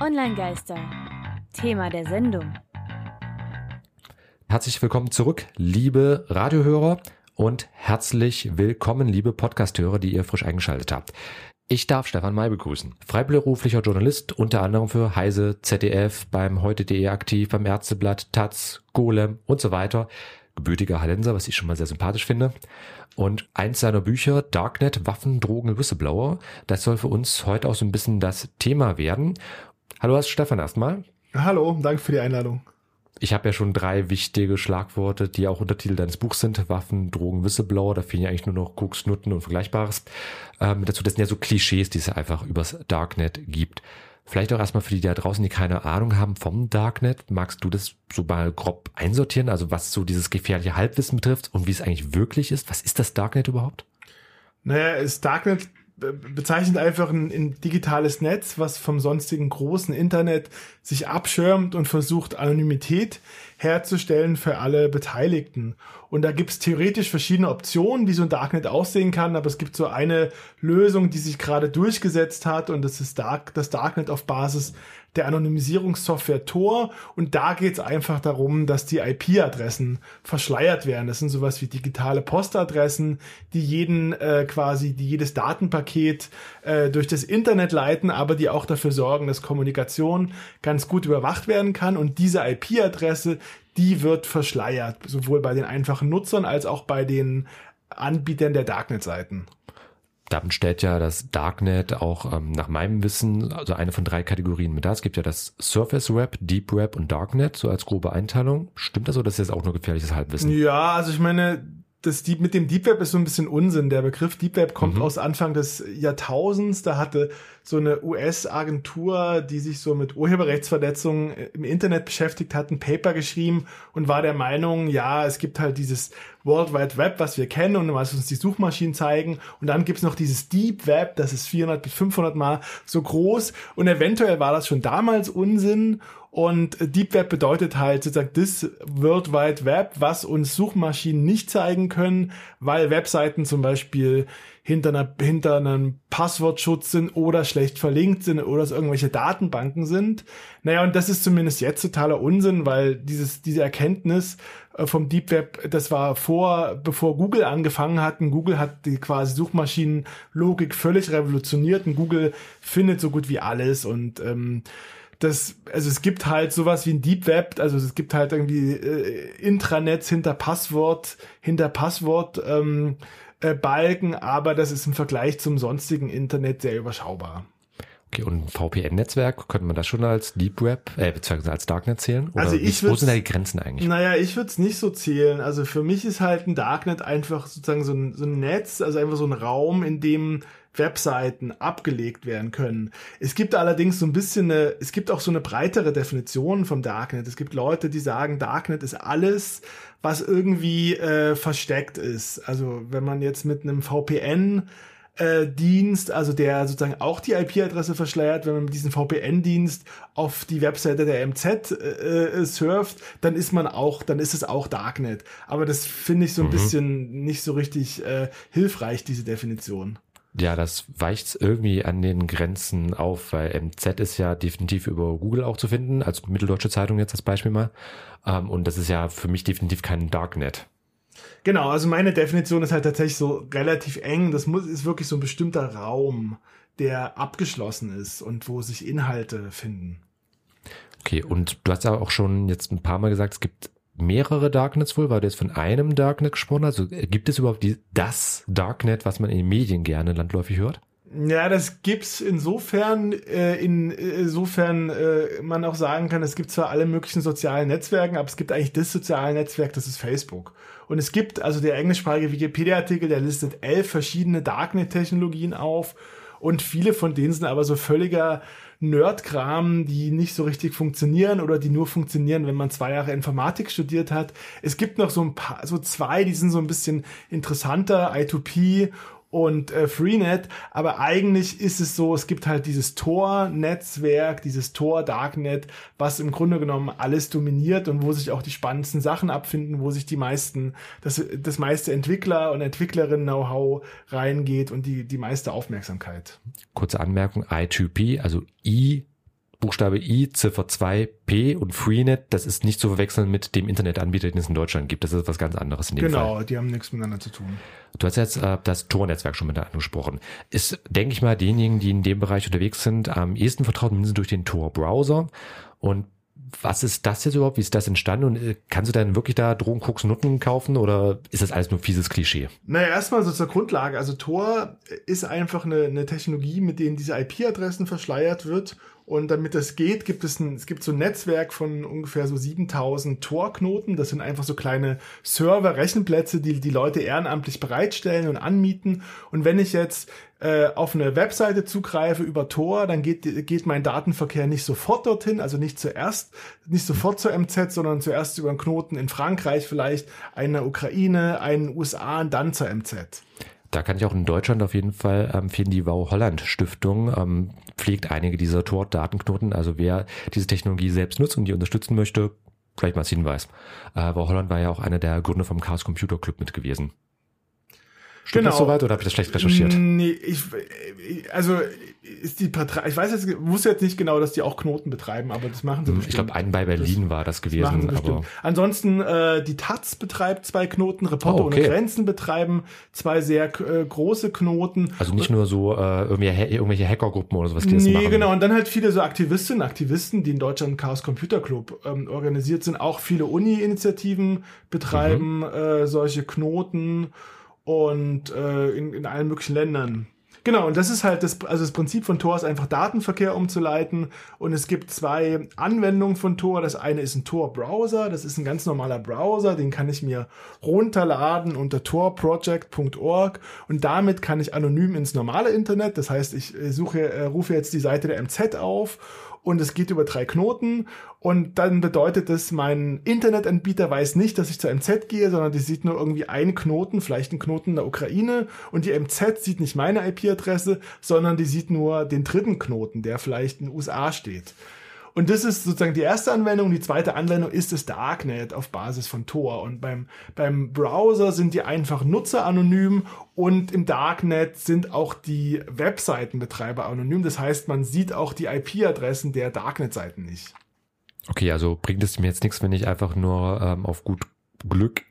Online-Geister. Thema der Sendung. Herzlich willkommen zurück, liebe Radiohörer und herzlich willkommen, liebe Podcasthörer, die ihr frisch eingeschaltet habt. Ich darf Stefan May begrüßen. Freiberuflicher Journalist, unter anderem für Heise, ZDF, beim Heute.de aktiv, beim Ärzteblatt, Taz, Golem und so weiter. Gebürtiger Hallenser, was ich schon mal sehr sympathisch finde. Und eins seiner Bücher, Darknet, Waffen, Drogen, Whistleblower, das soll für uns heute auch so ein bisschen das Thema werden. Hallo, Stefan erstmal. Hallo, danke für die Einladung. Ich habe ja schon drei wichtige Schlagworte, die auch Untertitel deines Buchs sind. Waffen, Drogen, Whistleblower. Da fehlen ja eigentlich nur noch Koks, Nutten und Vergleichbares. Ähm, dazu, das sind ja so Klischees, die es ja einfach übers Darknet gibt. Vielleicht auch erstmal für die da draußen, die keine Ahnung haben vom Darknet. Magst du das so mal grob einsortieren? Also was so dieses gefährliche Halbwissen betrifft und wie es eigentlich wirklich ist? Was ist das Darknet überhaupt? Naja, das Darknet bezeichnet einfach ein, ein, digitales Netz, was vom sonstigen großen Internet sich abschirmt und versucht, Anonymität herzustellen für alle Beteiligten. Und da gibt es theoretisch verschiedene Optionen, wie so ein Darknet aussehen kann, aber es gibt so eine Lösung, die sich gerade durchgesetzt hat und das ist Dark, das Darknet auf Basis der Anonymisierungssoftware Tor und da geht es einfach darum, dass die IP-Adressen verschleiert werden. Das sind sowas wie digitale Postadressen, die jeden äh, quasi, die jedes Datenpaket äh, durch das Internet leiten, aber die auch dafür sorgen, dass Kommunikation ganz gut überwacht werden kann und diese IP-Adresse, die wird verschleiert, sowohl bei den einfachen Nutzern als auch bei den Anbietern der Darknet-Seiten. Damit stellt ja das Darknet auch ähm, nach meinem Wissen also eine von drei Kategorien mit da. Es gibt ja das Surface Web, Deep Web und Darknet, so als grobe Einteilung. Stimmt das das ist jetzt auch nur gefährliches Halbwissen? Ja, also ich meine, das Deep, mit dem Deep Web ist so ein bisschen Unsinn. Der Begriff Deep Web kommt mhm. aus Anfang des Jahrtausends. Da hatte so eine US-Agentur, die sich so mit Urheberrechtsverletzungen im Internet beschäftigt hat, ein Paper geschrieben und war der Meinung, ja, es gibt halt dieses World Wide Web, was wir kennen und was uns die Suchmaschinen zeigen. Und dann gibt's noch dieses Deep Web, das ist 400 bis 500 Mal so groß. Und eventuell war das schon damals Unsinn. Und Deep Web bedeutet halt sozusagen das World Wide Web, was uns Suchmaschinen nicht zeigen können, weil Webseiten zum Beispiel hinter, einer, hinter einem Passwortschutz sind oder schlecht verlinkt sind oder es irgendwelche Datenbanken sind. Naja, und das ist zumindest jetzt totaler Unsinn, weil dieses, diese Erkenntnis äh, vom Deep Web, das war vor, bevor Google angefangen hat. Und Google hat die quasi Suchmaschinenlogik völlig revolutioniert und Google findet so gut wie alles und ähm, das, also es gibt halt sowas wie ein Deep Web, also es gibt halt irgendwie äh, Intranets hinter Passwort, hinter Passwort ähm, äh, Balken, aber das ist im Vergleich zum sonstigen Internet sehr überschaubar. Okay, und ein VPN-Netzwerk, könnte man das schon als Deep Web, äh, beziehungsweise als Darknet zählen? Oder also ich wo sind da die Grenzen eigentlich? Naja, ich würde es nicht so zählen. Also für mich ist halt ein Darknet einfach sozusagen so ein, so ein Netz, also einfach so ein Raum, in dem Webseiten abgelegt werden können. Es gibt allerdings so ein bisschen eine, es gibt auch so eine breitere Definition vom Darknet. Es gibt Leute, die sagen, Darknet ist alles, was irgendwie äh, versteckt ist. Also wenn man jetzt mit einem VPN äh, Dienst, also der sozusagen auch die IP-Adresse verschleiert, wenn man mit diesem VPN-Dienst auf die Webseite der MZ äh, äh, surft, dann ist man auch, dann ist es auch Darknet. Aber das finde ich so ein mhm. bisschen nicht so richtig äh, hilfreich, diese Definition. Ja, das weicht irgendwie an den Grenzen auf, weil MZ ist ja definitiv über Google auch zu finden, als Mitteldeutsche Zeitung jetzt als Beispiel mal. Ähm, und das ist ja für mich definitiv kein Darknet. Genau, also meine Definition ist halt tatsächlich so relativ eng. Das muss, ist wirklich so ein bestimmter Raum, der abgeschlossen ist und wo sich Inhalte finden. Okay, und du hast ja auch schon jetzt ein paar Mal gesagt, es gibt mehrere Darknets wohl, weil du jetzt von einem Darknet gesprochen. Also gibt es überhaupt die, das Darknet, was man in den Medien gerne landläufig hört? Ja, das gibt's insofern, äh, in, insofern äh, man auch sagen kann, es gibt zwar alle möglichen sozialen Netzwerken, aber es gibt eigentlich das soziale Netzwerk, das ist Facebook. Und es gibt, also der englischsprachige Wikipedia-Artikel, der listet elf verschiedene Darknet-Technologien auf und viele von denen sind aber so völliger Nerdkram, die nicht so richtig funktionieren oder die nur funktionieren, wenn man zwei Jahre Informatik studiert hat. Es gibt noch so ein paar, so zwei, die sind so ein bisschen interessanter, I2P und äh, Freenet, aber eigentlich ist es so, es gibt halt dieses Tor-Netzwerk, dieses Tor-Darknet, was im Grunde genommen alles dominiert und wo sich auch die spannendsten Sachen abfinden, wo sich die meisten, das, das meiste Entwickler und Entwicklerinnen-Know-how reingeht und die, die meiste Aufmerksamkeit. Kurze Anmerkung, I2P, also I Buchstabe I, Ziffer 2, P und Freenet, das ist nicht zu verwechseln mit dem Internetanbieter, den es in Deutschland gibt. Das ist was ganz anderes in dem genau, Fall. die haben nichts miteinander zu tun. Du hast jetzt äh, das Tor-Netzwerk schon mit angesprochen. Ist, denke ich mal, denjenigen, die in dem Bereich unterwegs sind, am ehesten vertraut mindestens durch den Tor-Browser. Und was ist das jetzt überhaupt? Wie ist das entstanden? Und äh, kannst du dann wirklich da Drogen, Koks, Nutten kaufen oder ist das alles nur fieses Klischee? Naja, erstmal so zur Grundlage. Also Tor ist einfach eine, eine Technologie, mit denen diese IP-Adressen verschleiert wird und damit das geht, gibt es ein, es gibt so ein Netzwerk von ungefähr so 7000 Tor-Knoten. Das sind einfach so kleine Server, Rechenplätze, die die Leute ehrenamtlich bereitstellen und anmieten. Und wenn ich jetzt äh, auf eine Webseite zugreife über Tor, dann geht, geht mein Datenverkehr nicht sofort dorthin, also nicht zuerst, nicht sofort zur MZ, sondern zuerst über einen Knoten in Frankreich vielleicht, einer Ukraine, einen USA und dann zur MZ. Da kann ich auch in Deutschland auf jeden Fall empfehlen, die Wow Holland Stiftung ähm, pflegt einige dieser Tor-Datenknoten. Also wer diese Technologie selbst nutzt und die unterstützen möchte, gleich mal als Hinweis. Äh, wow Holland war ja auch einer der Gründer vom Chaos Computer Club mit gewesen. Stimmt genau. das soweit oder habe ich das schlecht recherchiert? Nee, ich, also ist die ich weiß jetzt, wusste jetzt nicht genau, dass die auch Knoten betreiben, aber das machen sie hm, bestimmt. Ich glaube, einen bei Berlin das, war das gewesen. Aber Ansonsten, äh, die Taz betreibt zwei Knoten, Reporter oh, okay. ohne Grenzen betreiben zwei sehr äh, große Knoten. Also nicht nur so äh, irgendwelche, irgendwelche Hackergruppen oder sowas, die nee, das machen. Nee, genau. Und dann halt viele so Aktivistinnen, Aktivisten, die in Deutschland Chaos Computer Club ähm, organisiert sind. Auch viele Uni-Initiativen betreiben mhm. äh, solche Knoten und äh, in, in allen möglichen Ländern. Genau, und das ist halt das, also das Prinzip von Tor ist einfach Datenverkehr umzuleiten. Und es gibt zwei Anwendungen von Tor. Das eine ist ein Tor-Browser. Das ist ein ganz normaler Browser. Den kann ich mir runterladen unter torproject.org. Und damit kann ich anonym ins normale Internet. Das heißt, ich suche, äh, rufe jetzt die Seite der MZ auf und es geht über drei Knoten und dann bedeutet es, mein Internetanbieter weiß nicht, dass ich zur MZ gehe, sondern die sieht nur irgendwie einen Knoten, vielleicht einen Knoten der Ukraine und die MZ sieht nicht meine IP-Adresse, sondern die sieht nur den dritten Knoten, der vielleicht in den USA steht. Und das ist sozusagen die erste Anwendung. Die zweite Anwendung ist das Darknet auf Basis von Tor. Und beim, beim Browser sind die einfach Nutzer anonym und im Darknet sind auch die Webseitenbetreiber anonym. Das heißt, man sieht auch die IP-Adressen der Darknet-Seiten nicht. Okay, also bringt es mir jetzt nichts, wenn ich einfach nur ähm, auf gut Glück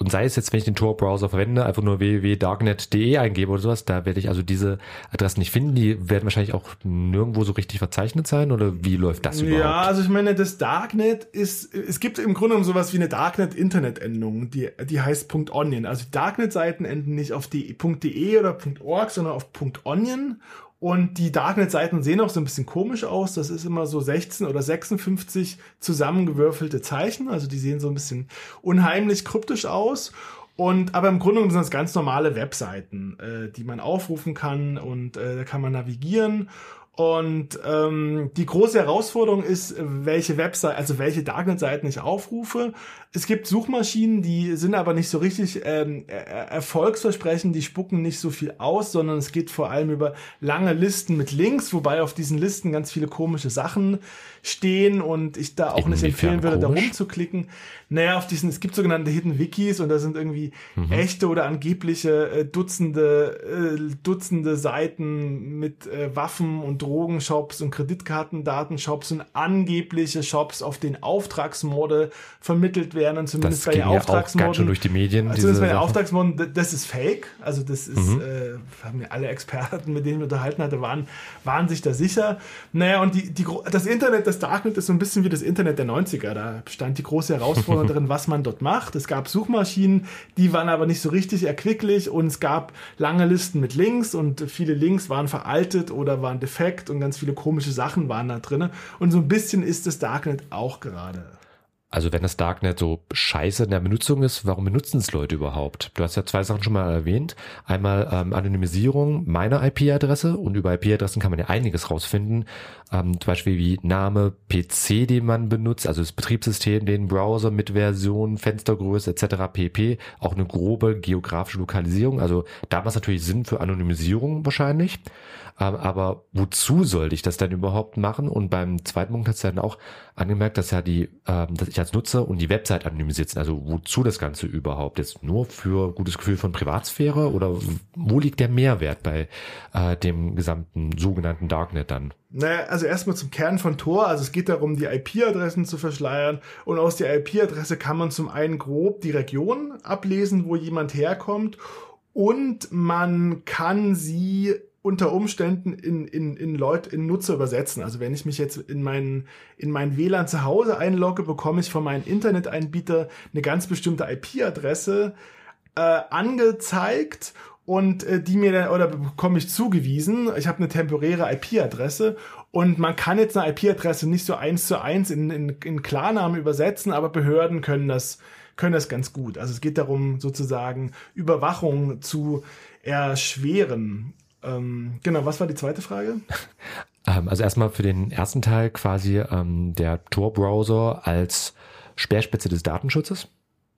und sei es jetzt, wenn ich den Tor-Browser verwende, einfach nur www.darknet.de eingebe oder sowas, da werde ich also diese Adressen nicht finden. Die werden wahrscheinlich auch nirgendwo so richtig verzeichnet sein oder wie läuft das überhaupt? Ja, also ich meine, das Darknet ist, es gibt im Grunde genommen sowas wie eine Darknet-Internet-Endung, die, die heißt .onion. Also Darknet-Seiten enden nicht auf .de oder .org, sondern auf .onion und die Darknet-Seiten sehen auch so ein bisschen komisch aus. Das ist immer so 16 oder 56 zusammengewürfelte Zeichen. Also die sehen so ein bisschen unheimlich kryptisch aus. Und aber im Grunde sind das ganz normale Webseiten, äh, die man aufrufen kann und äh, da kann man navigieren. Und ähm, die große Herausforderung ist, welche Website, also welche Darknet-Seiten ich aufrufe. Es gibt Suchmaschinen, die sind aber nicht so richtig ähm, erfolgsversprechend, die spucken nicht so viel aus, sondern es geht vor allem über lange Listen mit Links, wobei auf diesen Listen ganz viele komische Sachen stehen und ich da auch nicht empfehlen würde, komisch? da rumzuklicken. Naja, auf diesen, es gibt sogenannte Hidden Wikis und da sind irgendwie mhm. echte oder angebliche äh, Dutzende, äh, Dutzende Seiten mit äh, Waffen und Drogenshops und Kreditkartendatenshops und angebliche Shops, auf denen Auftragsmorde vermittelt werden und zumindest das bei den Auftragsmorden. schon durch die Medien. Also zumindest bei den Auftragsmorden, das ist fake. Also das ist, mhm. äh, haben mir alle Experten, mit denen ich unterhalten hatte, waren, waren sich da sicher. Naja, und die, die, das Internet, das Darknet ist so ein bisschen wie das Internet der 90er. Da stand die große Herausforderung darin, was man dort macht. Es gab Suchmaschinen, die waren aber nicht so richtig erquicklich und es gab lange Listen mit Links und viele Links waren veraltet oder waren defekt und ganz viele komische Sachen waren da drin. Und so ein bisschen ist das Darknet auch gerade. Also wenn das Darknet so scheiße in der Benutzung ist, warum benutzen es Leute überhaupt? Du hast ja zwei Sachen schon mal erwähnt. Einmal ähm, Anonymisierung meiner IP-Adresse und über IP-Adressen kann man ja einiges rausfinden. Ähm, zum Beispiel wie Name, PC, den man benutzt, also das Betriebssystem, den Browser mit Version, Fenstergröße etc. pp. Auch eine grobe geografische Lokalisierung. Also da macht es natürlich Sinn für Anonymisierung wahrscheinlich. Ähm, aber wozu sollte ich das denn überhaupt machen? Und beim zweiten Punkt hat es dann auch angemerkt, dass ja die, ähm, dass ich als Nutzer und die Website anonymisiert sind. Also wozu das Ganze überhaupt? Jetzt nur für gutes Gefühl von Privatsphäre oder wo liegt der Mehrwert bei äh, dem gesamten sogenannten Darknet dann? Naja, also erstmal zum Kern von Tor. Also es geht darum, die IP-Adressen zu verschleiern. Und aus der IP-Adresse kann man zum einen grob die Region ablesen, wo jemand herkommt. Und man kann sie unter Umständen in, in, in Leute, in Nutzer übersetzen. Also wenn ich mich jetzt in meinen, in mein WLAN zu Hause einlogge, bekomme ich von meinem Internetanbieter eine ganz bestimmte IP-Adresse äh, angezeigt und äh, die mir dann, oder bekomme ich zugewiesen. Ich habe eine temporäre IP-Adresse und man kann jetzt eine IP-Adresse nicht so eins zu eins in, in, in Klarnamen übersetzen, aber Behörden können das, können das ganz gut. Also es geht darum, sozusagen Überwachung zu erschweren. Ähm, genau, was war die zweite Frage? Ähm, also erstmal für den ersten Teil quasi ähm, der Tor-Browser als Speerspitze des Datenschutzes.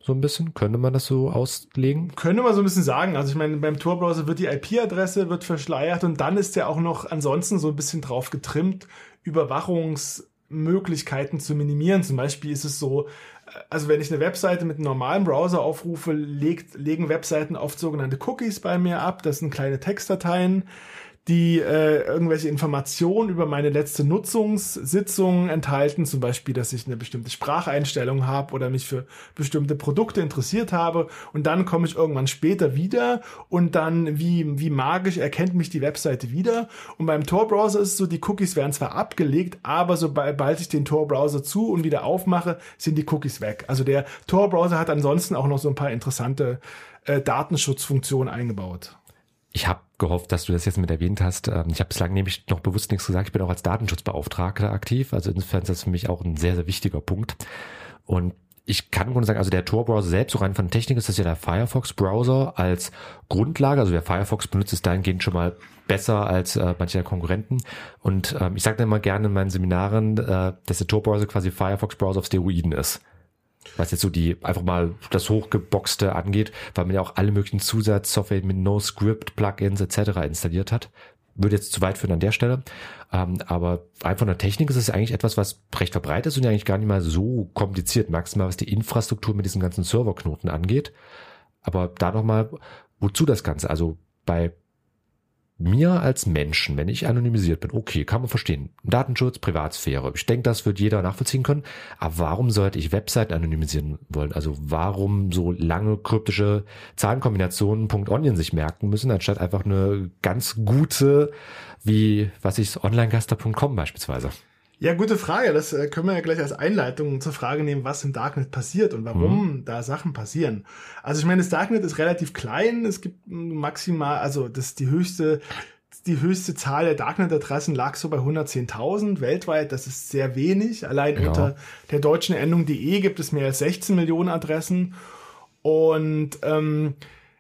So ein bisschen, könnte man das so auslegen? Könnte man so ein bisschen sagen. Also ich meine, beim Tor-Browser wird die IP-Adresse wird verschleiert und dann ist der auch noch ansonsten so ein bisschen drauf getrimmt, Überwachungsmöglichkeiten zu minimieren. Zum Beispiel ist es so, also wenn ich eine Webseite mit einem normalen Browser aufrufe, legt, legen Webseiten oft sogenannte Cookies bei mir ab. Das sind kleine Textdateien die äh, irgendwelche Informationen über meine letzte Nutzungssitzung enthalten, zum Beispiel, dass ich eine bestimmte Spracheinstellung habe oder mich für bestimmte Produkte interessiert habe und dann komme ich irgendwann später wieder und dann wie, wie magisch erkennt mich die Webseite wieder und beim Tor-Browser ist es so, die Cookies werden zwar abgelegt, aber sobald ich den Tor-Browser zu und wieder aufmache, sind die Cookies weg. Also der Tor-Browser hat ansonsten auch noch so ein paar interessante äh, Datenschutzfunktionen eingebaut. Ich habe gehofft, dass du das jetzt mit erwähnt hast. Ähm, ich habe bislang nämlich noch bewusst nichts gesagt. Ich bin auch als Datenschutzbeauftragter aktiv. Also insofern ist das für mich auch ein sehr, sehr wichtiger Punkt. Und ich kann im Grunde sagen, also der Tor-Browser selbst, so rein von Technik, ist das ja der Firefox-Browser als Grundlage. Also wer Firefox benutzt, ist dahingehend schon mal besser als äh, manche der Konkurrenten. Und ähm, ich sage dann immer gerne in meinen Seminaren, äh, dass der Tor-Browser quasi Firefox-Browser auf Steroiden ist was jetzt so die einfach mal das hochgeboxte angeht, weil man ja auch alle möglichen Zusatzsoftware mit No-Script, Plugins etc. installiert hat. Würde jetzt zu weit führen an der Stelle. Ähm, aber einfach von der Technik ist es eigentlich etwas, was recht verbreitet ist und ja eigentlich gar nicht mal so kompliziert, maximal was die Infrastruktur mit diesen ganzen Serverknoten angeht. Aber da nochmal, wozu das Ganze? Also bei mir als Menschen, wenn ich anonymisiert bin, okay, kann man verstehen. Datenschutz, Privatsphäre. Ich denke, das wird jeder nachvollziehen können. Aber warum sollte ich Webseiten anonymisieren wollen? Also warum so lange kryptische Zahlenkombinationen .onion sich merken müssen, anstatt einfach eine ganz gute, wie, was ich, onlinegaster.com beispielsweise? Ja, gute Frage. Das äh, können wir ja gleich als Einleitung zur Frage nehmen, was im Darknet passiert und warum mhm. da Sachen passieren. Also ich meine, das Darknet ist relativ klein. Es gibt maximal, also das ist die höchste die höchste Zahl der Darknet-Adressen lag so bei 110.000 weltweit. Das ist sehr wenig. Allein ja. unter der deutschen Endung .de gibt es mehr als 16 Millionen Adressen. Und ähm,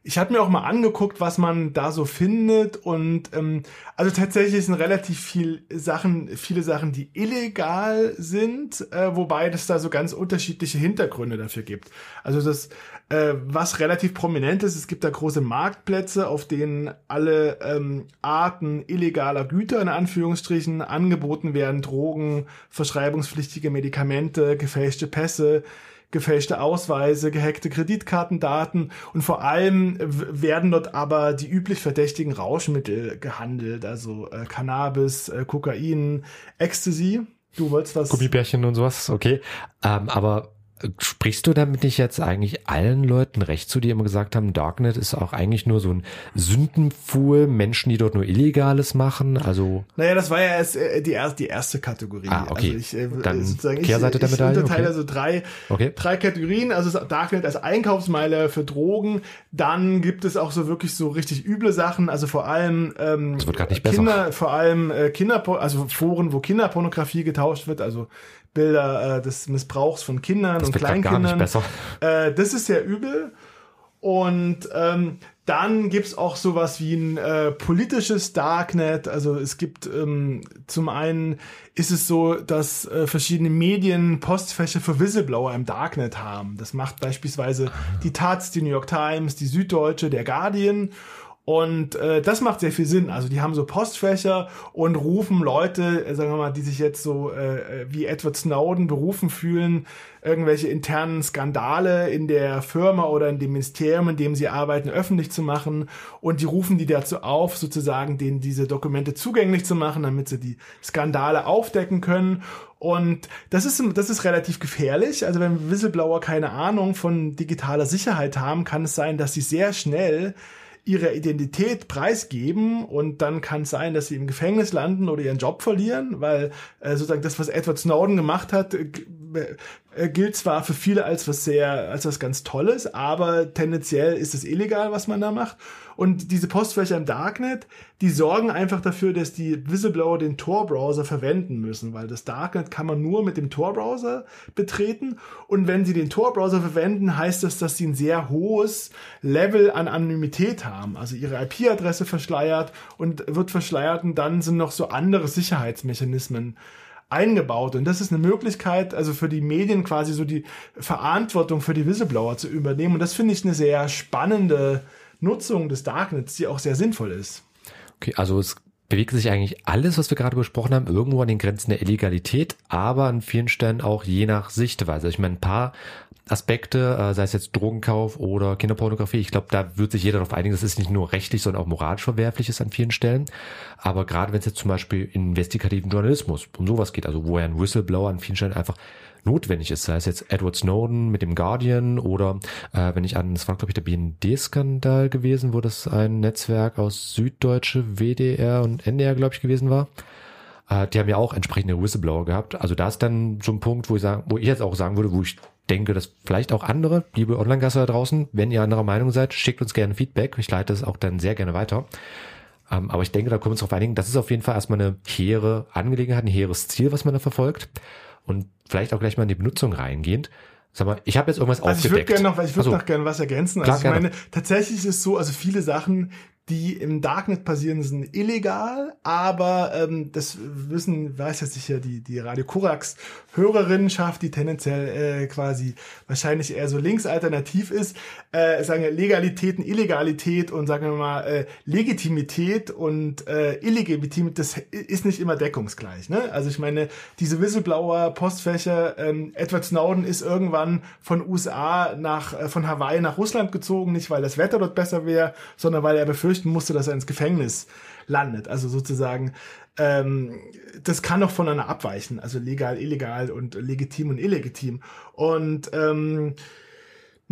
ich habe mir auch mal angeguckt, was man da so findet und ähm, also tatsächlich sind relativ viel Sachen, viele Sachen, die illegal sind, äh, wobei es da so ganz unterschiedliche Hintergründe dafür gibt. Also das, äh, was relativ prominent ist, es gibt da große Marktplätze, auf denen alle ähm, Arten illegaler Güter in Anführungsstrichen angeboten werden, Drogen, verschreibungspflichtige Medikamente, gefälschte Pässe gefälschte Ausweise, gehackte Kreditkartendaten und vor allem werden dort aber die üblich verdächtigen Rauschmittel gehandelt, also äh, Cannabis, äh, Kokain, Ecstasy. Du wolltest was? Gummibärchen und sowas, okay. Ähm, aber Sprichst du damit nicht jetzt eigentlich allen Leuten recht zu, die immer gesagt haben, Darknet ist auch eigentlich nur so ein Sündenpfuhl, Menschen, die dort nur Illegales machen? Also naja, das war ja erst äh, die, erste, die erste Kategorie. Ah, okay. Also ich, äh, Dann sozusagen, Kehrseite ich, der Medaille. Ich unterteile okay. also drei, okay. drei Kategorien. Also Darknet als Einkaufsmeile für Drogen. Dann gibt es auch so wirklich so richtig üble Sachen. Also vor allem ähm, das wird nicht Kinder, besser. vor allem äh, Kinder, also Foren, wo Kinderpornografie getauscht wird. Also Bilder äh, des Missbrauchs von Kindern das und Kleinkindern. Äh, das ist sehr übel. Und ähm, dann gibt's auch sowas wie ein äh, politisches Darknet. Also es gibt ähm, zum einen ist es so, dass äh, verschiedene Medien Postfächer für Whistleblower im Darknet haben. Das macht beispielsweise die Taz, die New York Times, die Süddeutsche, der Guardian. Und äh, das macht sehr viel Sinn. Also die haben so Postfächer und rufen Leute, äh, sagen wir mal, die sich jetzt so äh, wie Edward Snowden berufen fühlen, irgendwelche internen Skandale in der Firma oder in dem Ministerium, in dem sie arbeiten, öffentlich zu machen. Und die rufen die dazu auf, sozusagen denen diese Dokumente zugänglich zu machen, damit sie die Skandale aufdecken können. Und das ist, das ist relativ gefährlich. Also wenn Whistleblower keine Ahnung von digitaler Sicherheit haben, kann es sein, dass sie sehr schnell ihre Identität preisgeben und dann kann es sein, dass sie im Gefängnis landen oder ihren Job verlieren, weil äh, sozusagen das, was Edward Snowden gemacht hat, äh, gilt zwar für viele als was sehr, als was ganz Tolles, aber tendenziell ist es illegal, was man da macht. Und diese Postfächer im Darknet, die sorgen einfach dafür, dass die Whistleblower den Tor-Browser verwenden müssen, weil das Darknet kann man nur mit dem Tor-Browser betreten. Und wenn sie den Tor-Browser verwenden, heißt das, dass sie ein sehr hohes Level an Anonymität haben. Also ihre IP-Adresse verschleiert und wird verschleiert und dann sind noch so andere Sicherheitsmechanismen eingebaut. Und das ist eine Möglichkeit, also für die Medien quasi so die Verantwortung für die Whistleblower zu übernehmen. Und das finde ich eine sehr spannende Nutzung des Darknets, die auch sehr sinnvoll ist. Okay, also es bewegt sich eigentlich alles, was wir gerade besprochen haben, irgendwo an den Grenzen der Illegalität, aber an vielen Stellen auch je nach Sichtweise. Ich meine, ein paar Aspekte, äh, sei es jetzt Drogenkauf oder Kinderpornografie, ich glaube, da wird sich jeder darauf einigen, dass es nicht nur rechtlich, sondern auch moralisch verwerflich ist an vielen Stellen. Aber gerade wenn es jetzt zum Beispiel in investigativen Journalismus um sowas geht, also wo ja ein Whistleblower an vielen Stellen einfach notwendig ist, sei es jetzt Edward Snowden mit dem Guardian oder äh, wenn ich an, das war glaube ich der BND-Skandal gewesen, wo das ein Netzwerk aus Süddeutsche, WDR und NDR glaube ich gewesen war. Äh, die haben ja auch entsprechende Whistleblower gehabt. Also da ist dann so ein Punkt, wo ich sagen, wo ich jetzt auch sagen würde, wo ich denke, dass vielleicht auch andere, liebe Online-Gasser da draußen, wenn ihr anderer Meinung seid, schickt uns gerne Feedback. Ich leite es auch dann sehr gerne weiter. Ähm, aber ich denke, da können wir uns darauf einigen, das ist auf jeden Fall erstmal eine hehre Angelegenheit, ein hehres Ziel, was man da verfolgt und vielleicht auch gleich mal in die Benutzung reingehend. Sag mal, ich habe jetzt irgendwas also aufgedeckt. Ich würde gerne noch, ich würde also, noch gerne was ergänzen. Klar, also ich meine, tatsächlich ist es so, also viele Sachen, die im Darknet passieren, sind illegal, aber ähm, das wissen, weiß ja sicher die, die Radio Korax Hörerinnenschaft, die tendenziell äh, quasi wahrscheinlich eher so linksalternativ ist, äh, sagen wir Legalitäten, Illegalität und sagen wir mal äh, Legitimität und äh, Illegitimität, das ist nicht immer deckungsgleich. Ne? Also ich meine, diese Whistleblower, Postfächer, ähm, Edward Snowden ist irgendwann von USA nach, äh, von Hawaii nach Russland gezogen, nicht weil das Wetter dort besser wäre, sondern weil er befürchtet, befürchten musste, dass er ins Gefängnis landet. Also sozusagen, ähm, das kann doch voneinander abweichen. Also legal, illegal und legitim und illegitim. Und ähm,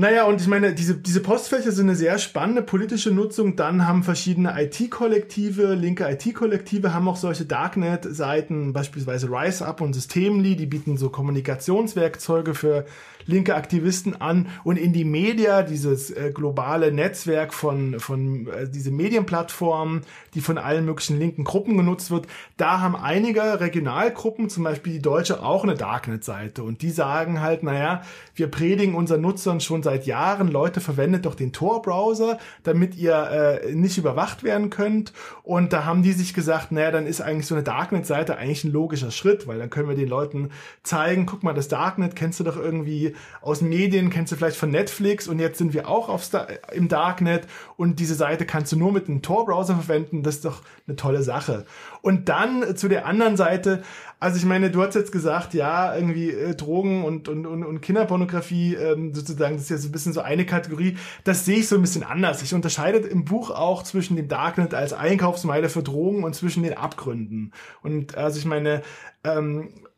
naja, und ich meine, diese, diese Postfächer sind eine sehr spannende politische Nutzung. Dann haben verschiedene IT-Kollektive, linke IT-Kollektive haben auch solche Darknet-Seiten, beispielsweise RiseUp und Systemly, die bieten so Kommunikationswerkzeuge für linke Aktivisten an. Und in die Media, dieses äh, globale Netzwerk von, von äh, diese Medienplattformen, die von allen möglichen linken Gruppen genutzt wird, da haben einige Regionalgruppen, zum Beispiel die Deutsche, auch eine Darknet-Seite. Und die sagen halt, naja, wir predigen unseren Nutzern schon seit Jahren, Leute, verwendet doch den Tor-Browser, damit ihr äh, nicht überwacht werden könnt und da haben die sich gesagt, naja, dann ist eigentlich so eine Darknet-Seite eigentlich ein logischer Schritt, weil dann können wir den Leuten zeigen, guck mal, das Darknet kennst du doch irgendwie aus Medien, kennst du vielleicht von Netflix und jetzt sind wir auch aufs da im Darknet und diese Seite kannst du nur mit einem Tor-Browser verwenden. Das ist doch eine tolle Sache. Und dann zu der anderen Seite, also ich meine, du hast jetzt gesagt, ja, irgendwie äh, Drogen und, und, und, und Kinderpornografie ähm, sozusagen, das ist ja so ein bisschen so eine Kategorie. Das sehe ich so ein bisschen anders. Ich unterscheide im Buch auch zwischen dem Darknet als Einkaufsmeile für Drogen und zwischen den Abgründen. Und also ich meine, ähm, äh,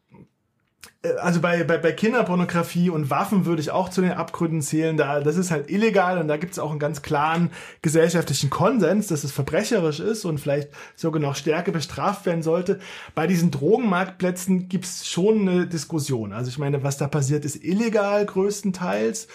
also bei, bei, bei Kinderpornografie und Waffen würde ich auch zu den Abgründen zählen. Da, das ist halt illegal und da gibt es auch einen ganz klaren gesellschaftlichen Konsens, dass es verbrecherisch ist und vielleicht sogar noch stärker bestraft werden sollte. Bei diesen Drogenmarktplätzen gibt es schon eine Diskussion. Also ich meine, was da passiert, ist illegal größtenteils.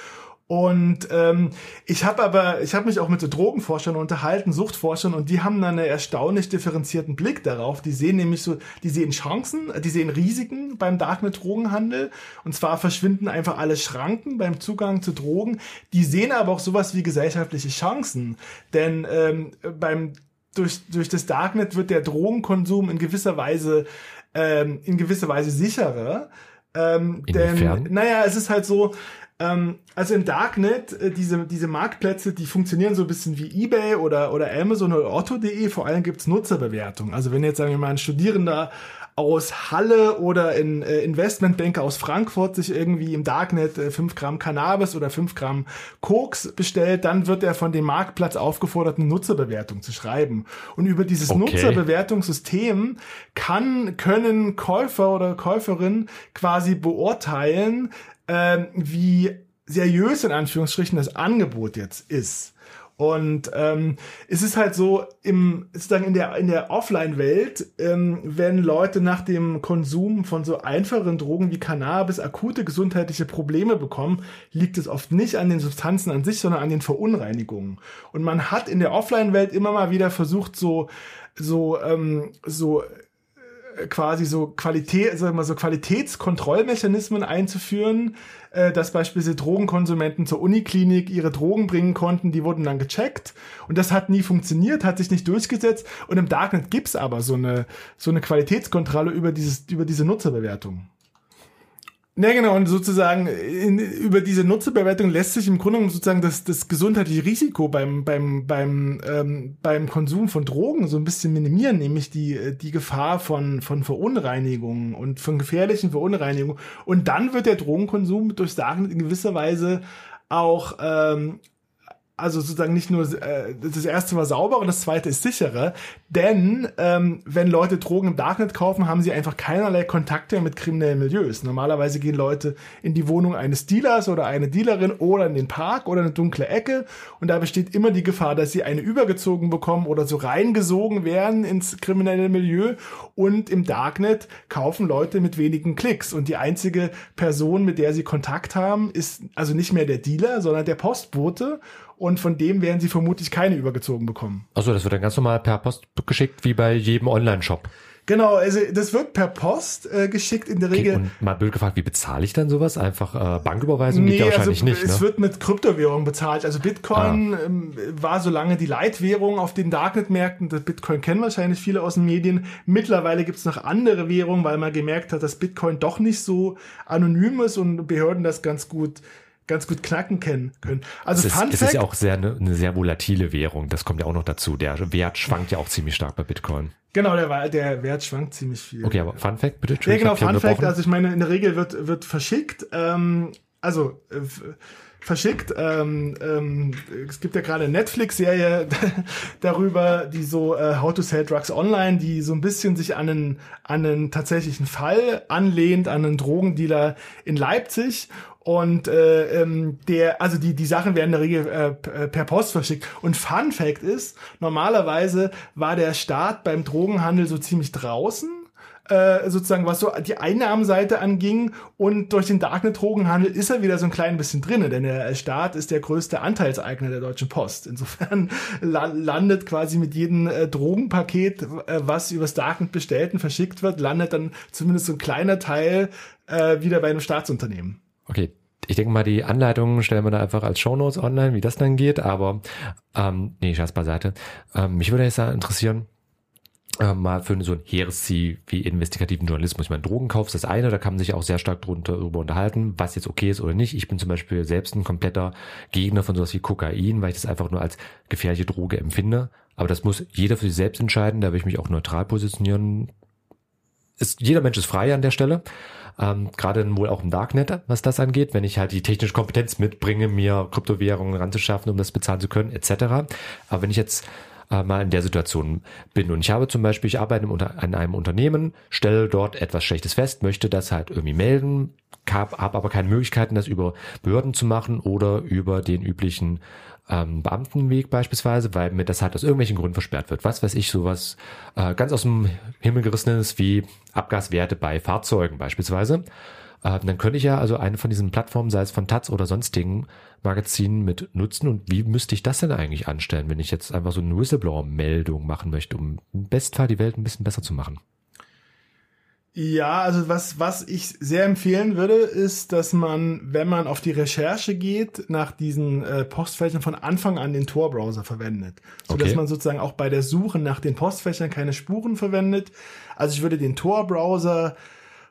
Und ähm, ich habe aber, ich habe mich auch mit so Drogenforschern unterhalten, Suchtforschern, und die haben dann einen erstaunlich differenzierten Blick darauf. Die sehen nämlich so, die sehen Chancen, die sehen Risiken beim Darknet-Drogenhandel. Und zwar verschwinden einfach alle Schranken beim Zugang zu Drogen. Die sehen aber auch sowas wie gesellschaftliche Chancen. Denn ähm, beim durch, durch das Darknet wird der Drogenkonsum in gewisser Weise ähm, in gewisser Weise sicherer. Ähm, denn, naja, es ist halt so, Ähm, also im Darknet, äh, diese, diese Marktplätze, die funktionieren so ein bisschen wie eBay oder, oder Amazon oder Otto.de. Vor allem gibt's Nutzerbewertungen. Also wenn jetzt, sagen wir mal, ein Studierender aus Halle oder ein äh, Investmentbanker aus Frankfurt sich irgendwie im Darknet äh, 5 Gramm Cannabis oder 5 Gramm Koks bestellt, dann wird er von dem Marktplatz aufgefordert, eine Nutzerbewertung zu schreiben. Und über dieses Okay. Nutzerbewertungssystem kann, können Käufer oder Käuferin quasi beurteilen, ähm, wie seriös in Anführungsstrichen das Angebot jetzt ist. Und ähm, es ist halt so, im, sozusagen in der, in der Offline-Welt, ähm, wenn Leute nach dem Konsum von so einfachen Drogen wie Cannabis akute gesundheitliche Probleme bekommen, liegt es oft nicht an den Substanzen an sich, sondern an den Verunreinigungen. Und man hat in der Offline-Welt immer mal wieder versucht, so, so, ähm, so quasi so Qualität, sagen wir so Qualitätskontrollmechanismen einzuführen, äh, dass beispielsweise Drogenkonsumenten zur Uniklinik ihre Drogen bringen konnten, die wurden dann gecheckt und das hat nie funktioniert, hat sich nicht durchgesetzt und im Darknet gibt's aber so eine so eine Qualitätskontrolle über dieses über diese Nutzerbewertung. Ne, genau, und sozusagen in, über diese Nutzerbewertung lässt sich im Grunde genommen sozusagen das, das gesundheitliche Risiko beim, beim, beim, ähm, beim Konsum von Drogen so ein bisschen minimieren, nämlich die, die Gefahr von, von Verunreinigungen und von gefährlichen Verunreinigungen. Und dann wird der Drogenkonsum durchs Darknet in gewisser Weise auch ähm, also sozusagen nicht nur äh, das erste war sauber und das zweite ist sicherer, denn ähm, wenn Leute Drogen im Darknet kaufen, haben sie einfach keinerlei Kontakte mit kriminellen Milieus. Normalerweise gehen Leute in die Wohnung eines Dealers oder eine Dealerin oder in den Park oder eine dunkle Ecke. Und da besteht immer die Gefahr, dass sie eine übergezogen bekommen oder so reingesogen werden ins kriminelle Milieu. Und im Darknet kaufen Leute mit wenigen Klicks. Und die einzige Person, mit der sie Kontakt haben, ist also nicht mehr der Dealer, sondern der Postbote und von dem werden sie vermutlich keine übergezogen bekommen. Also das wird dann ganz normal per Post geschickt, wie bei jedem Online-Shop. Genau, also das wird per Post äh, geschickt in der Okay, Regel. und mal blöd gefragt, wie bezahle ich dann sowas? Einfach äh, Banküberweisung geht ja wahrscheinlich nicht, es ne? wird mit Kryptowährung bezahlt. Also Bitcoin ähm, war so lange die Leitwährung auf den Darknet-Märkten. Das Bitcoin kennen wahrscheinlich viele aus den Medien. Mittlerweile gibt es noch andere Währungen, weil man gemerkt hat, dass Bitcoin doch nicht so anonym ist und Behörden das ganz gut ganz gut knacken kennen können. Also Es ist, Fun es Fact, ist ja auch sehr eine, eine sehr volatile Währung. Das kommt ja auch noch dazu. Der Wert schwankt ja auch ziemlich stark bei Bitcoin. genau, der, der Wert schwankt ziemlich viel. Okay, aber Fun Fact, bitte. Ja, genau, Fun Fact, also ich meine, in der Regel wird, wird verschickt, ähm, also äh, verschickt, ähm, ähm, es gibt ja gerade eine Netflix-Serie darüber, die so äh, How to Sell Drugs Online, die so ein bisschen sich an einen, an einen tatsächlichen Fall anlehnt, an einen Drogendealer in Leipzig. Und äh, ähm, der, also die die Sachen werden in der Regel äh, p- per Post verschickt. Und Fun Fact ist, normalerweise war der Staat beim Drogenhandel so ziemlich draußen äh, sozusagen, was so die Einnahmenseite anging und durch den Darknet-Drogenhandel ist er wieder so ein klein bisschen drinne, denn der Staat ist der größte Anteilseigner der Deutschen Post. Insofern la landet quasi mit jedem äh, Drogenpaket, äh, was übers Darknet bestellt und verschickt wird, landet dann zumindest so ein kleiner Teil äh, wieder bei einem Staatsunternehmen. Okay, ich denke mal, die Anleitungen stellen wir da einfach als Shownotes online, wie das dann geht, aber ähm, nee, Scherz beiseite. Ähm, mich würde jetzt da interessieren, äh, mal für so ein Heeresziel wie investigativen Journalismus. Ich meine, Drogenkauf ist das eine, da kann man sich auch sehr stark drunter darüber unterhalten, was jetzt okay ist oder nicht. Ich bin zum Beispiel selbst ein kompletter Gegner von sowas wie Kokain, weil ich das einfach nur als gefährliche Droge empfinde. Aber das muss jeder für sich selbst entscheiden, da will ich mich auch neutral positionieren. Ist, jeder Mensch ist frei an der Stelle. Ähm, gerade wohl auch im Darknet, was das angeht, wenn ich halt die technische Kompetenz mitbringe, mir Kryptowährungen ranzuschaffen, um das bezahlen zu können, etc. Aber wenn ich jetzt äh, mal in der Situation bin und ich habe zum Beispiel, ich arbeite an einem Unternehmen, stelle dort etwas Schlechtes fest, möchte das halt irgendwie melden, habe hab aber keine Möglichkeiten, das über Behörden zu machen oder über den üblichen ähm, Beamtenweg beispielsweise, weil mir das halt aus irgendwelchen Gründen versperrt wird. Was weiß ich, sowas äh, ganz aus dem Himmel gerissenes wie Abgaswerte bei Fahrzeugen beispielsweise. Äh, dann könnte ich ja also eine von diesen Plattformen, sei es von Taz oder sonstigen Magazinen mit nutzen. Und wie müsste ich das denn eigentlich anstellen, wenn ich jetzt einfach so eine Whistleblower-Meldung machen möchte, um im Bestfall die Welt ein bisschen besser zu machen? Ja, also was, was ich sehr empfehlen würde, ist, dass man, wenn man auf die Recherche geht, nach diesen äh, Postfächern von Anfang an den Tor-Browser verwendet. So dass Okay. man sozusagen auch bei der Suche nach den Postfächern keine Spuren verwendet. Also ich würde den Tor-Browser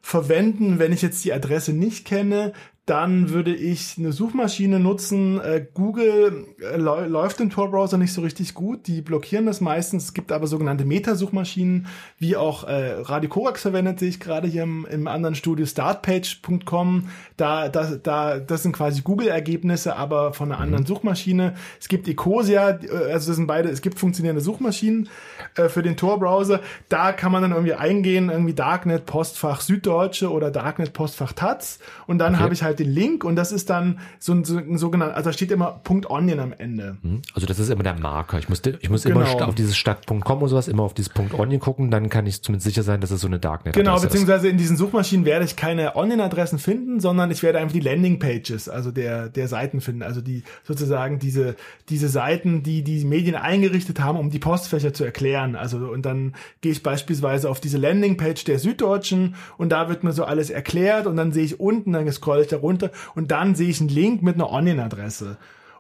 verwenden, wenn ich jetzt die Adresse nicht kenne, dann würde ich eine Suchmaschine nutzen. Äh, Google äh, läuft im Tor-Browser nicht so richtig gut. Die blockieren das meistens. Es gibt aber sogenannte Meta-Suchmaschinen, wie auch äh, Radio Korax verwendet sich gerade hier im, im anderen Studio startpage.com. Da, da, da, das sind quasi Google-Ergebnisse, aber von einer mhm. anderen Suchmaschine. Es gibt Ecosia, äh, also das sind beide, es gibt funktionierende Suchmaschinen äh, für den Tor-Browser. Da kann man dann irgendwie eingehen, irgendwie Darknet, Postfach Süddeutsche oder Darknet, Postfach Taz. Und dann okay. habe ich halt halt den Link und das ist dann so ein, so ein sogenannter, also da steht immer Punkt .onion am Ende. Mhm. Also das ist immer der Marker. Ich muss, ich muss genau. immer auf dieses Stadt.com und sowas, immer auf dieses Punkt .onion gucken, dann kann ich zumindest sicher sein, dass es so eine Darknet ist. Genau, beziehungsweise in diesen Suchmaschinen werde ich keine Onion-Adressen finden, sondern ich werde einfach die Landing-Pages, also der, der Seiten finden, also die sozusagen diese, diese Seiten, die die Medien eingerichtet haben, um die Postfächer zu erklären. Also und dann gehe ich beispielsweise auf diese Landing-Page der Süddeutschen und da wird mir so alles erklärt und dann sehe ich unten, dann scroll ich da runter und dann sehe ich einen Link mit einer Onion-Adresse.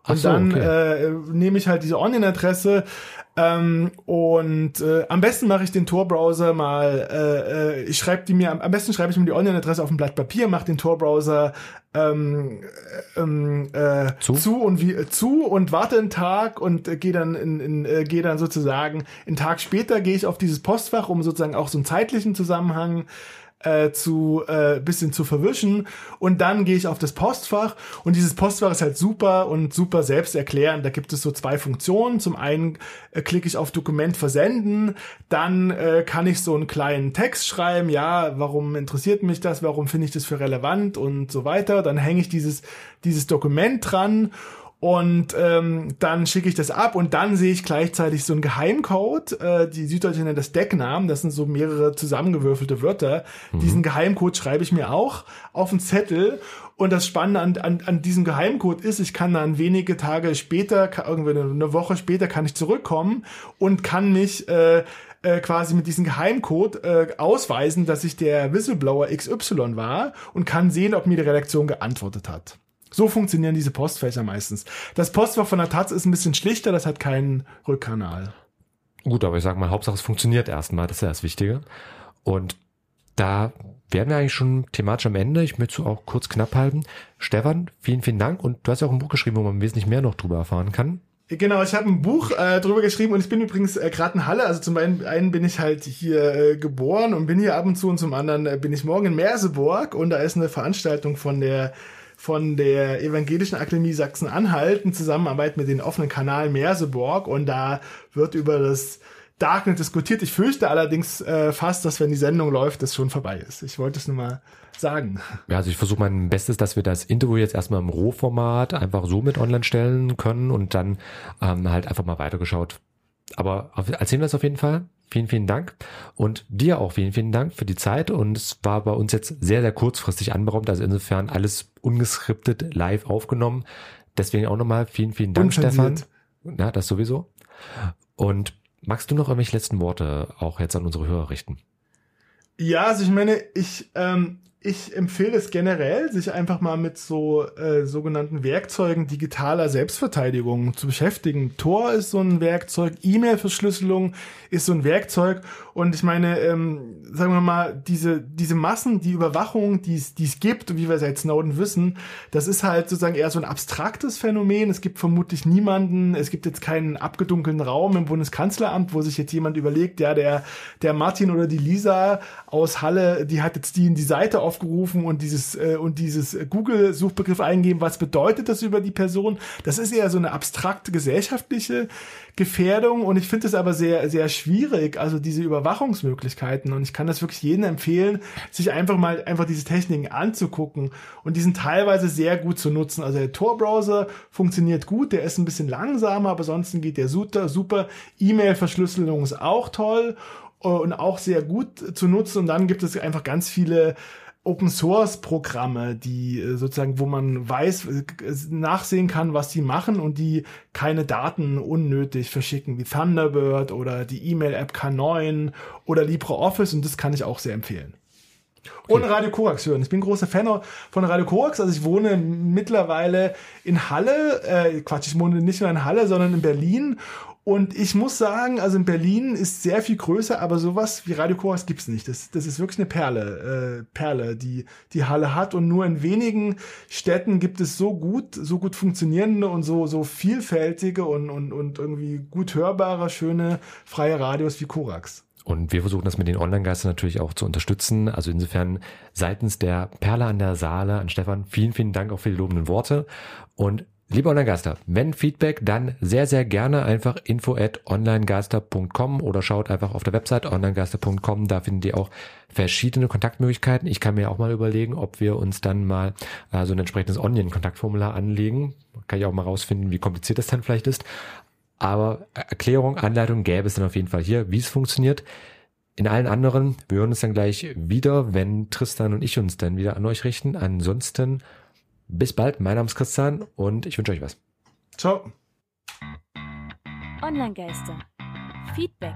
Und so, dann okay. äh, nehme ich halt diese Onion-Adresse ähm, und äh, am besten mache ich den Tor-Browser mal, äh, äh, ich schreibe die mir, am besten schreibe ich mir die Onion-Adresse auf ein Blatt Papier, mache den Tor-Browser ähm, ähm, äh, zu? zu und wie äh, zu und warte einen Tag und äh, gehe dann in, in äh, gehe dann sozusagen einen Tag später gehe ich auf dieses Postfach, um sozusagen auch so einen zeitlichen Zusammenhang äh, zu äh, bisschen zu verwischen. Und dann gehe ich auf das Postfach. Und dieses Postfach ist halt super und super selbsterklärend. Da gibt es so zwei Funktionen. Zum einen äh, klicke ich auf Dokument versenden, dann äh, kann ich so einen kleinen Text schreiben, ja, warum interessiert mich das, warum finde ich das für relevant? Und so weiter. Dann hänge ich dieses dieses Dokument dran und ähm, dann schicke ich das ab und dann sehe ich gleichzeitig so einen Geheimcode. Äh, die Süddeutsche nennt das Decknamen. Das sind so mehrere zusammengewürfelte Wörter. Mhm. Diesen Geheimcode schreibe ich mir auch auf einen Zettel. Und das Spannende an, an, an diesem Geheimcode ist, ich kann dann wenige Tage später, irgendwie eine Woche später, kann ich zurückkommen und kann mich äh, äh, quasi mit diesem Geheimcode äh, ausweisen, dass ich der Whistleblower XY war und kann sehen, ob mir die Redaktion geantwortet hat. So funktionieren diese Postfächer meistens. Das Postfach von der Taz ist ein bisschen schlichter, das hat keinen Rückkanal. Gut, aber ich sage mal, Hauptsache es funktioniert erstmal, das ist ja das Wichtige. Und da werden wir eigentlich schon thematisch am Ende. Ich möchte es auch kurz knapp halten. Stefan, vielen, vielen Dank. Und du hast ja auch ein Buch geschrieben, wo man wesentlich mehr noch drüber erfahren kann. Genau, ich habe ein Buch äh, drüber geschrieben und ich bin übrigens äh, gerade in Halle. Also zum einen bin ich halt hier äh, geboren und bin hier ab und zu und zum anderen äh, bin ich morgen in Merseburg und da ist eine Veranstaltung von der von der Evangelischen Akademie Sachsen-Anhalt in Zusammenarbeit mit den offenen Kanal Merseburg und da wird über das Darknet diskutiert. Ich fürchte allerdings äh, fast, dass wenn die Sendung läuft, das schon vorbei ist. Ich wollte es nur mal sagen. Ja, also ich versuche mein Bestes, dass wir das Interview jetzt erstmal im Rohformat einfach so mit online stellen können und dann ähm, halt einfach mal weitergeschaut. Aber erzählen wir es auf jeden Fall. Vielen, vielen Dank. Und dir auch vielen, vielen Dank für die Zeit. Und es war bei uns jetzt sehr, sehr kurzfristig anberaumt. Also insofern alles ungeskriptet live aufgenommen. Deswegen auch nochmal vielen, vielen Dank, Stefan. Ja, das sowieso. Und magst du noch irgendwelche letzten Worte auch jetzt an unsere Hörer richten? Ja, also ich meine, ich, ähm, ich empfehle es generell, sich einfach mal mit so äh, sogenannten Werkzeugen digitaler Selbstverteidigung zu beschäftigen. Tor ist so ein Werkzeug, E-Mail-Verschlüsselung ist so ein Werkzeug. Und ich meine, ähm, sagen wir mal, diese, diese Massen, die Überwachung, die es gibt, wie wir seit Snowden wissen, das ist halt sozusagen eher so ein abstraktes Phänomen. Es gibt vermutlich niemanden, es gibt jetzt keinen abgedunkelten Raum im Bundeskanzleramt, wo sich jetzt jemand überlegt, ja, der, der Martin oder die Lisa aus Halle, die hat jetzt die in die Seite auf aufgerufen und dieses äh, und dieses Google-Suchbegriff eingeben, was bedeutet das über die Person? Das ist eher so eine abstrakte gesellschaftliche Gefährdung und ich finde es aber sehr, sehr schwierig, also diese Überwachungsmöglichkeiten und ich kann das wirklich jedem empfehlen, sich einfach mal einfach diese Techniken anzugucken und die sind teilweise sehr gut zu nutzen. Also der Tor-Browser funktioniert gut, der ist ein bisschen langsamer, aber ansonsten geht der super, super. E-Mail-Verschlüsselung ist auch toll äh, und auch sehr gut zu nutzen und dann gibt es einfach ganz viele Open Source Programme, die äh, sozusagen, wo man weiß, äh, nachsehen kann, was die machen und die keine Daten unnötig verschicken, wie Thunderbird oder die E-Mail-App K9 oder LibreOffice und das kann ich auch sehr empfehlen. Okay. Und Radio Korax hören. Ich bin großer Fan von Radio Korax. Also ich wohne mittlerweile in Halle, äh, Quatsch, ich wohne nicht nur in Halle, sondern in Berlin Und ich muss sagen, also in Berlin ist sehr viel größer, aber sowas wie Radio Korax gibt's nicht. Das, das ist wirklich eine Perle, äh, Perle, die die Halle hat. Und nur in wenigen Städten gibt es so gut, so gut funktionierende und so, so vielfältige und, und, und irgendwie gut hörbare, schöne, freie Radios wie Korax. Und wir versuchen das mit den Online-Geistern natürlich auch zu unterstützen. Also insofern seitens der Perle an der Saale an Stefan, vielen, vielen Dank auch für die lobenden Worte. Und Lieber Online-Geister, wenn Feedback, dann sehr, sehr gerne einfach info at onlinegeister.com oder schaut einfach auf der Website onlinegeister.com. Da findet ihr auch verschiedene Kontaktmöglichkeiten. Ich kann mir auch mal überlegen, ob wir uns dann mal äh, so ein entsprechendes Onion-Kontaktformular anlegen. Kann ich auch mal rausfinden, wie kompliziert das dann vielleicht ist. Aber Erklärung, Anleitung gäbe es dann auf jeden Fall hier, wie es funktioniert. In allen anderen, wir hören uns dann gleich wieder, wenn Tristan und ich uns dann wieder an euch richten. Ansonsten bis bald, mein Name ist Christian und ich wünsche euch was. Ciao. Online-Geister. Feedback.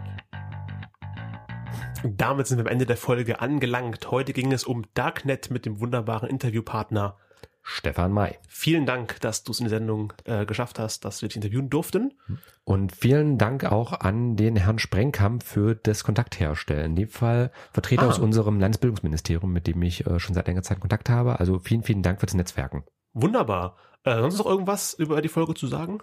Damit sind wir am Ende der Folge angelangt. Heute ging es um Darknet mit dem wunderbaren Interviewpartner Stefan May. Vielen Dank, dass du es in der Sendung äh, geschafft hast, dass wir dich interviewen durften. Und vielen Dank auch an den Herrn Sprengkamp für das Kontaktherstellen. In dem Fall Vertreter Ah. aus unserem Landesbildungsministerium, mit dem ich äh, schon seit längerer Zeit Kontakt habe. Also vielen, vielen Dank für das Netzwerken. Wunderbar. Äh, sonst noch irgendwas über die Folge zu sagen?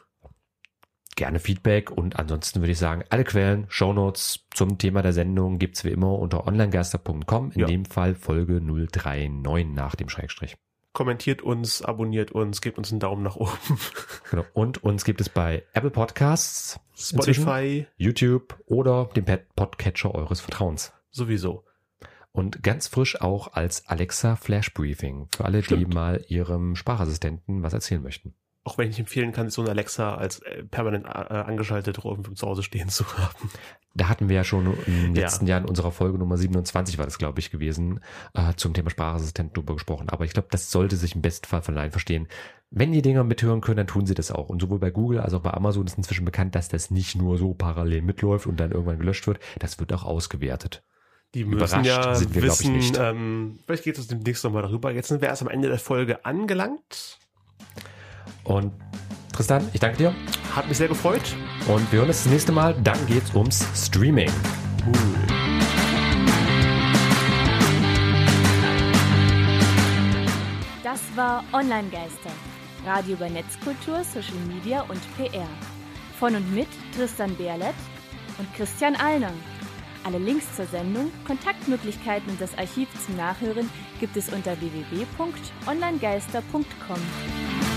Gerne Feedback und ansonsten würde ich sagen, alle Quellen, Shownotes zum Thema der Sendung gibt's wie immer unter onlinegeister.com, in Ja. dem Fall Folge 039 nach dem Schrägstrich. Kommentiert uns, abonniert uns, gebt uns einen Daumen nach oben. Genau. Und uns gibt es bei Apple Podcasts, Spotify YouTube oder dem Podcatcher eures Vertrauens. sowieso. Und ganz frisch auch als Alexa Flash Briefing für alle, die Stimmt. mal ihrem Sprachassistenten was erzählen möchten. Auch wenn ich empfehlen kann, so eine Alexa als äh, permanent äh, angeschaltet zu Hause stehen zu haben. Da hatten wir ja schon im Ja. letzten Jahr in unserer Folge Nummer 27 war das, glaube ich, gewesen, äh, zum Thema Sprachassistenten drüber gesprochen. Aber ich glaube, das sollte sich im Bestfall von allein verstehen. Wenn die Dinger mithören können, dann tun sie das auch. Und sowohl bei Google als auch bei Amazon ist inzwischen bekannt, dass das nicht nur so parallel mitläuft und dann irgendwann gelöscht wird. Das wird auch ausgewertet. Die müssen Überrascht ja sind wir, glaub ich, wissen, nicht. ähm, vielleicht geht es demnächst nochmal darüber. Jetzt sind wir erst am Ende der Folge angelangt. Und Tristan, ich danke dir. Hat mich sehr gefreut. Und wir hören uns das nächste Mal. Dann geht's ums Streaming. Das war Online-Geister. Radio über Netzkultur, Social Media und PR. Von und mit Tristan Berlet und Christian Allner. Alle Links zur Sendung, Kontaktmöglichkeiten und das Archiv zum Nachhören gibt es unter www.onlinegeister.com.